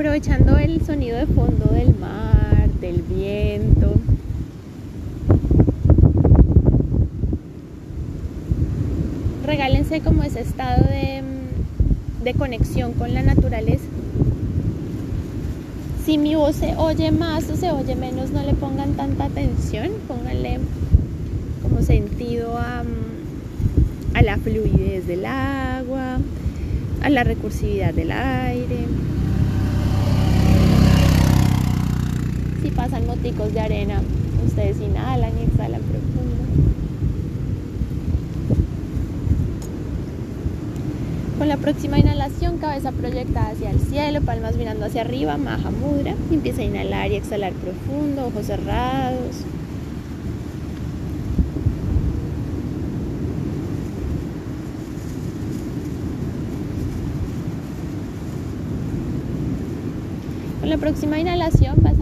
aprovechando el sonido de fondo del mar, del viento. Regálense como ese estado de, de conexión con la naturaleza. Si mi voz se oye más o se oye menos, no le pongan tanta atención, pónganle como sentido a, a la fluidez del agua, a la recursividad del aire. Si pasan moticos de arena, ustedes inhalan y exhalan profundo. Con la próxima inhalación, cabeza proyectada hacia el cielo, palmas mirando hacia arriba, Maha Mudra. Empieza a inhalar y exhalar profundo, ojos cerrados. Con la próxima inhalación vas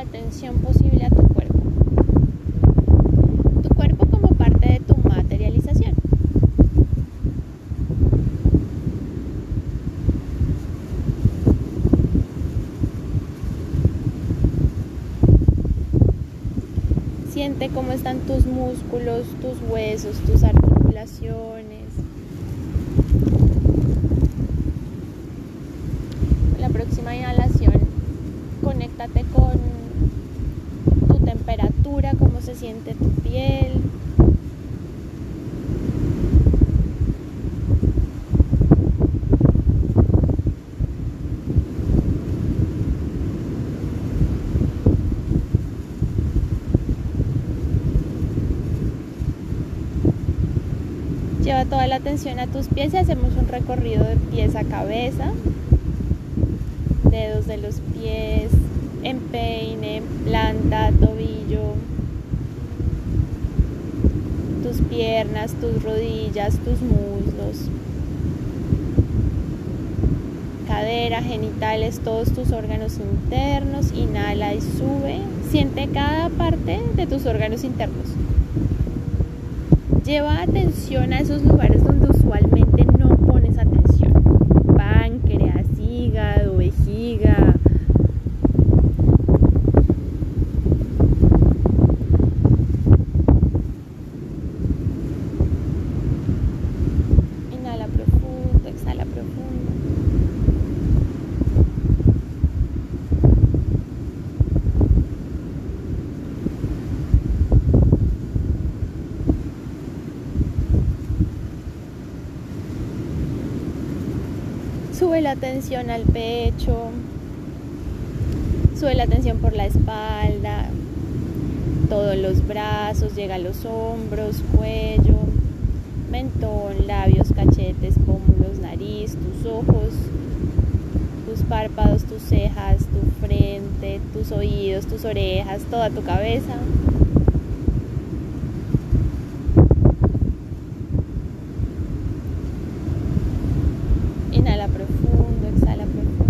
atención posible a tu cuerpo. Tu cuerpo como parte de tu materialización. Siente cómo están tus músculos, tus huesos, tus articulaciones. La próxima inhalación, conéctate con se siente tu piel. Lleva toda la atención a tus pies y hacemos un recorrido de pies a cabeza, dedos de los pies, empeine, planta, tobillo, piernas, tus rodillas, tus muslos, cadera, genitales, todos tus órganos internos. Inhala y sube. Siente cada parte de tus órganos internos. Lleva atención a esos lugares donde usualmente no pones atención. Páncreas, hígado, vejiga. Inhala profundo, exhala profundo. Sube la tensión al pecho, sube la por la espalda, todos los brazos, llega a los hombros, cuello, mentón, labios, cachetes, pómulos, nariz, tus ojos, tus párpados, tus cejas, tu frente, tus oídos, tus orejas, toda tu cabeza. Inhala profundo, exhala profundo.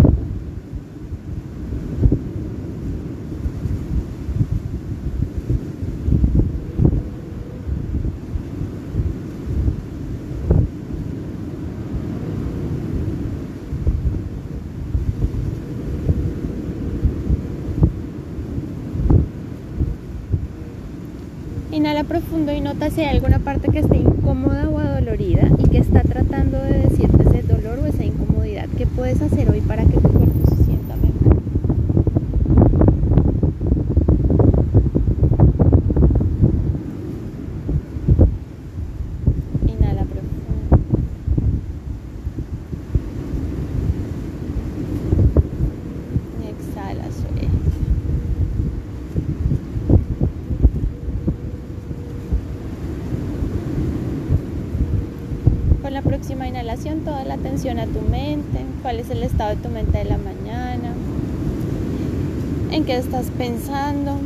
Inhala profundo y nota si hay alguna parte que esté incómoda o adolorida y que está tratando de decirte ese dolor o esa incomodidad. ¿Qué puedes hacer hoy para que tu cuerpo se sienta mejor? Inhala profundo. Y exhala suave. Con la próxima inhalación, toda la atención a tu mente, cuál es el estado de tu mente de la mañana, en qué estás pensando,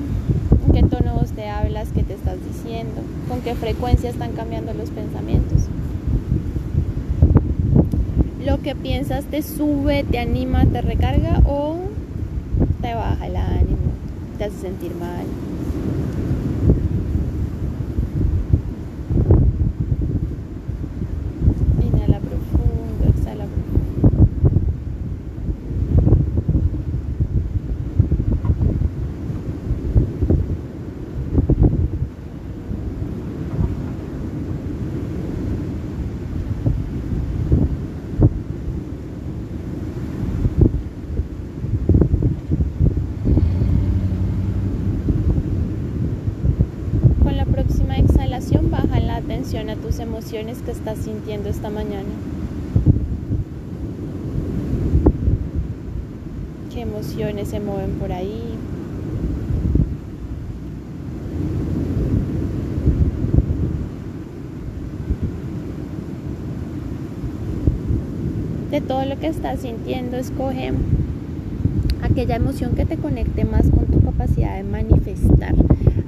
en qué tono te hablas, qué te estás diciendo, con qué frecuencia están cambiando los pensamientos. Lo que piensas te sube, te anima, te recarga o te baja el ánimo, te hace sentir mal. Inhala profundo, exhala profundo. Emociones que estás sintiendo esta mañana. ¿Qué emociones se mueven por ahí? de todo lo que estás sintiendo, escoge aquella emoción que te conecte más con tu capacidad de manifestar,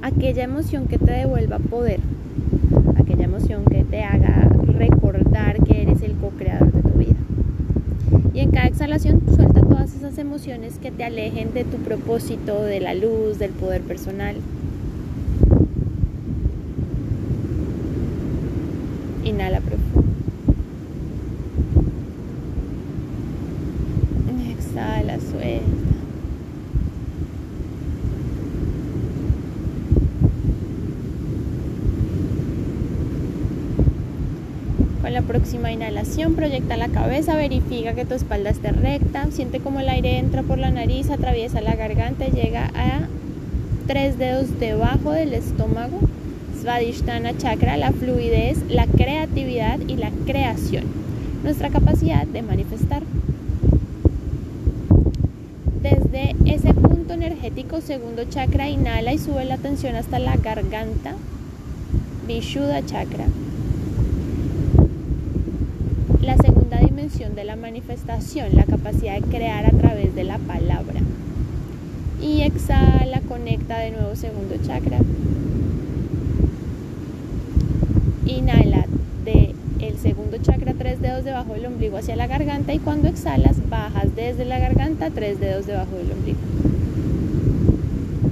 aquella emoción que te devuelva poder, que te haga recordar que eres el co-creador de tu vida. Y en cada exhalación suelta todas esas emociones que te alejen de tu propósito, de la luz, del poder personal. Inhala profundo. Exhala, suelta. Con la próxima inhalación proyecta la cabeza, verifica que tu espalda esté recta, siente como el aire entra por la nariz, atraviesa la garganta y llega a tres dedos debajo del estómago. Svadhisthana chakra, la fluidez, la creatividad y la creación. Nuestra capacidad de manifestar desde ese punto energético, segundo chakra, inhala y sube la tensión hasta la garganta. Vishuddha chakra. La segunda dimensión de la manifestación, la capacidad de crear a través de la palabra. Y exhala, conecta de nuevo segundo chakra. Inhala de el segundo chakra tres dedos debajo del ombligo hacia la garganta y cuando exhalas bajas desde la garganta tres dedos debajo del ombligo.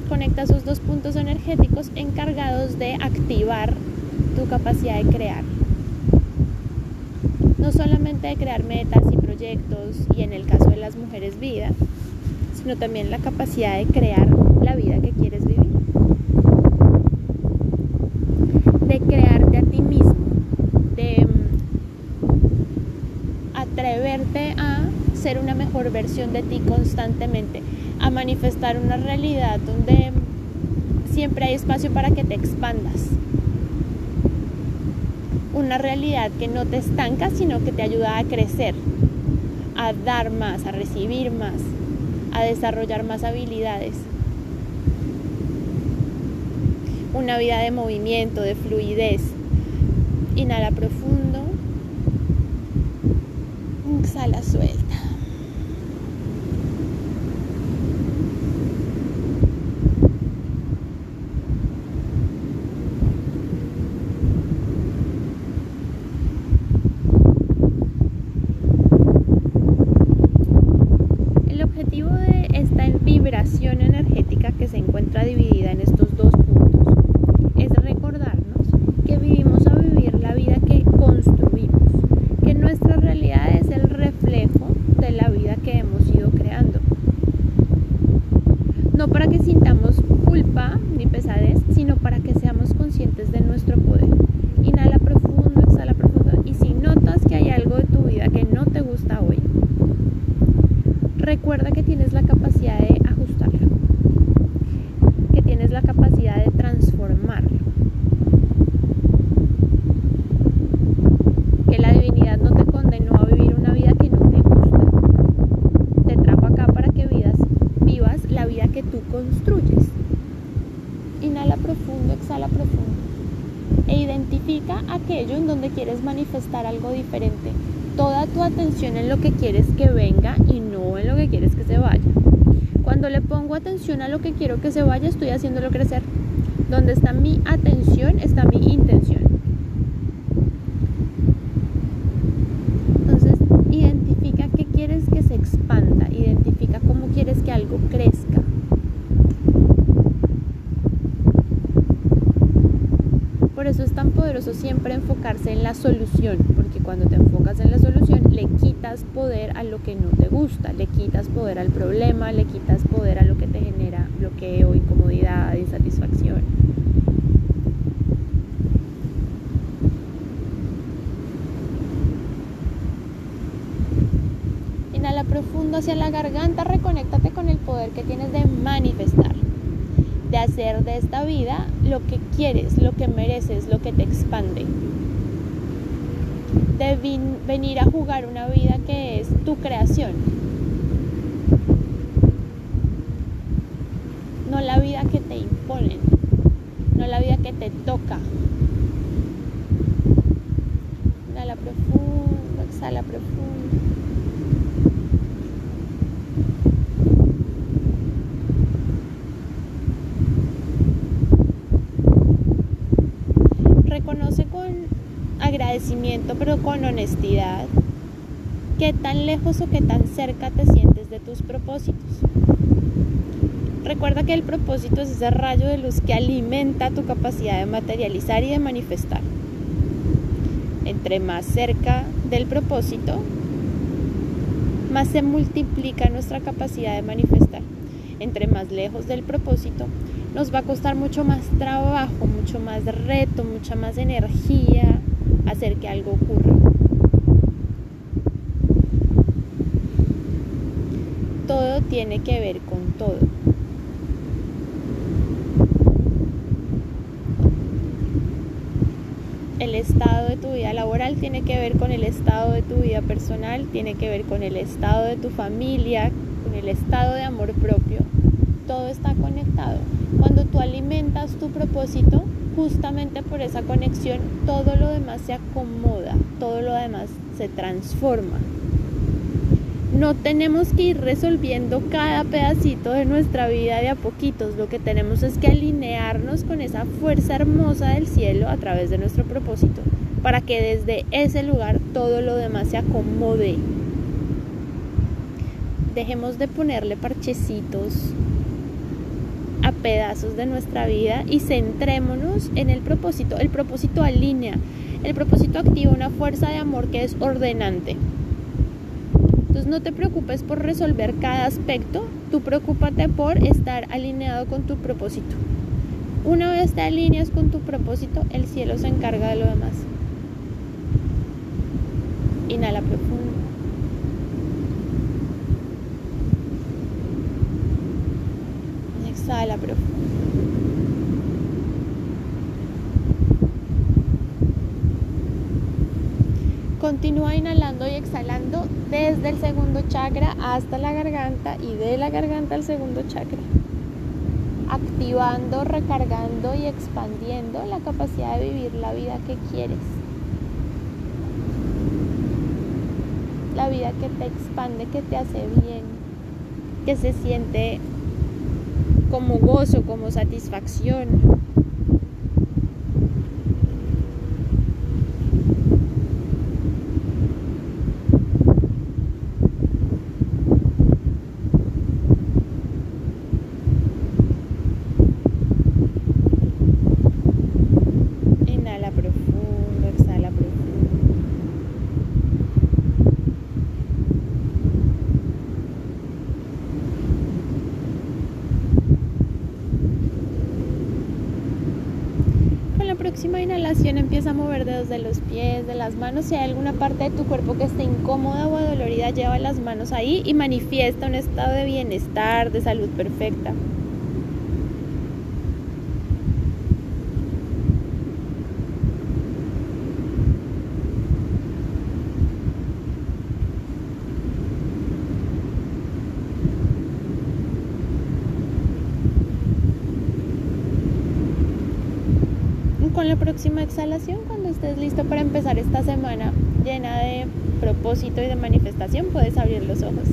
Conecta esos dos puntos energéticos encargados de activar tu capacidad de crear. No solamente de crear metas y proyectos y en el caso de las mujeres vida, sino también la capacidad de crear la vida que quieres vivir. De crearte a ti mismo, de atreverte a ser una mejor versión de ti constantemente, a manifestar una realidad donde siempre hay espacio para que te expandas. Una realidad que no te estanca, sino que te ayuda a crecer, a dar más, a recibir más, a desarrollar más habilidades. Una vida de movimiento, de fluidez. Inhala profundo exhala, suelta. El objetivo de esta vibración energética que se encuentra dividida en estos dos puntos es recordarnos que vivimos a vivir la vida que construimos, que nuestra realidad es el reflejo de la vida que hemos ido creando. No para que sintamos culpa ni pesadez, sino para que seamos conscientes de nuestro poder. Inhala profundo, exhala profundo y si notas que hay algo de tu vida que no te gusta hoy, recuerda que tienes la capacidad de ajustarlo, que tienes la capacidad de transformarlo. Que la divinidad no te condenó a vivir una vida que no te gusta. Te trajo acá para que vivas, vivas la vida que tú construyes. Inhala profundo, exhala profundo. E identifica aquello en donde quieres manifestar algo diferente. Toda tu atención en lo que quieres que venga y no en lo que quieres que se vaya. Cuando le pongo atención a lo que quiero que se vaya, estoy haciéndolo crecer. Donde está mi atención, está mi intención. Entonces, identifica qué quieres que se expanda, identifica cómo quieres que algo crezca. Por eso es tan poderoso siempre enfocarse en la solución, cuando te enfocas en la solución le quitas poder a lo que no te gusta, le quitas poder al problema, le quitas poder a lo que te genera bloqueo, incomodidad, insatisfacción. Inhala profundo hacia la garganta, reconéctate con el poder que tienes de manifestar, de hacer de esta vida lo que quieres, lo que mereces, lo que te expande. De venir a jugar una vida que es tu creación. No la vida que te imponen, no la vida que te toca. Inhala profundo, exhala profundo. Reconoce con agradecimiento, pero con honestidad, qué tan lejos o qué tan cerca te sientes de tus propósitos. Recuerda que el propósito es ese rayo de luz que alimenta tu capacidad de materializar y de manifestar. Entre más cerca del propósito, más se multiplica nuestra capacidad de manifestar. Entre más lejos del propósito, nos va a costar mucho más trabajo, mucho más reto, mucha más energía, hacer que algo ocurra. Todo tiene que ver con todo. El estado de tu vida laboral tiene que ver con el estado de tu vida personal, tiene que ver con el estado de tu familia, con el estado de amor propio. Todo está conectado. Cuando tú alimentas tu propósito, justamente por esa conexión todo lo demás se acomoda, todo lo demás se transforma. No tenemos que ir resolviendo cada pedacito de nuestra vida de a poquitos, lo que tenemos es que alinearnos con esa fuerza hermosa del cielo a través de nuestro propósito, para que desde ese lugar todo lo demás se acomode. Dejemos de ponerle parchecitos a pedazos de nuestra vida y centrémonos en el propósito. El propósito alinea, el propósito activa una fuerza de amor que es ordenante. Entonces no te preocupes por resolver cada aspecto, tú preocúpate por estar alineado con tu propósito. Una vez te alineas con tu propósito, el cielo se encarga de lo demás. Inhala profundo. Continúa inhalando y exhalando desde el segundo chakra hasta la garganta y de la garganta al segundo chakra. Activando, recargando y expandiendo la capacidad de vivir la vida que quieres. La vida que te expande, que te hace bien, que se siente como gozo, como satisfacción. próxima inhalación empieza a mover dedos de los pies, de las manos. Si hay alguna parte de tu cuerpo que esté incómoda o adolorida, lleva las manos ahí y manifiesta un estado de bienestar, de salud perfecta. con la próxima exhalación, cuando estés listo para empezar esta semana llena de propósito y de manifestación, puedes abrir los ojos.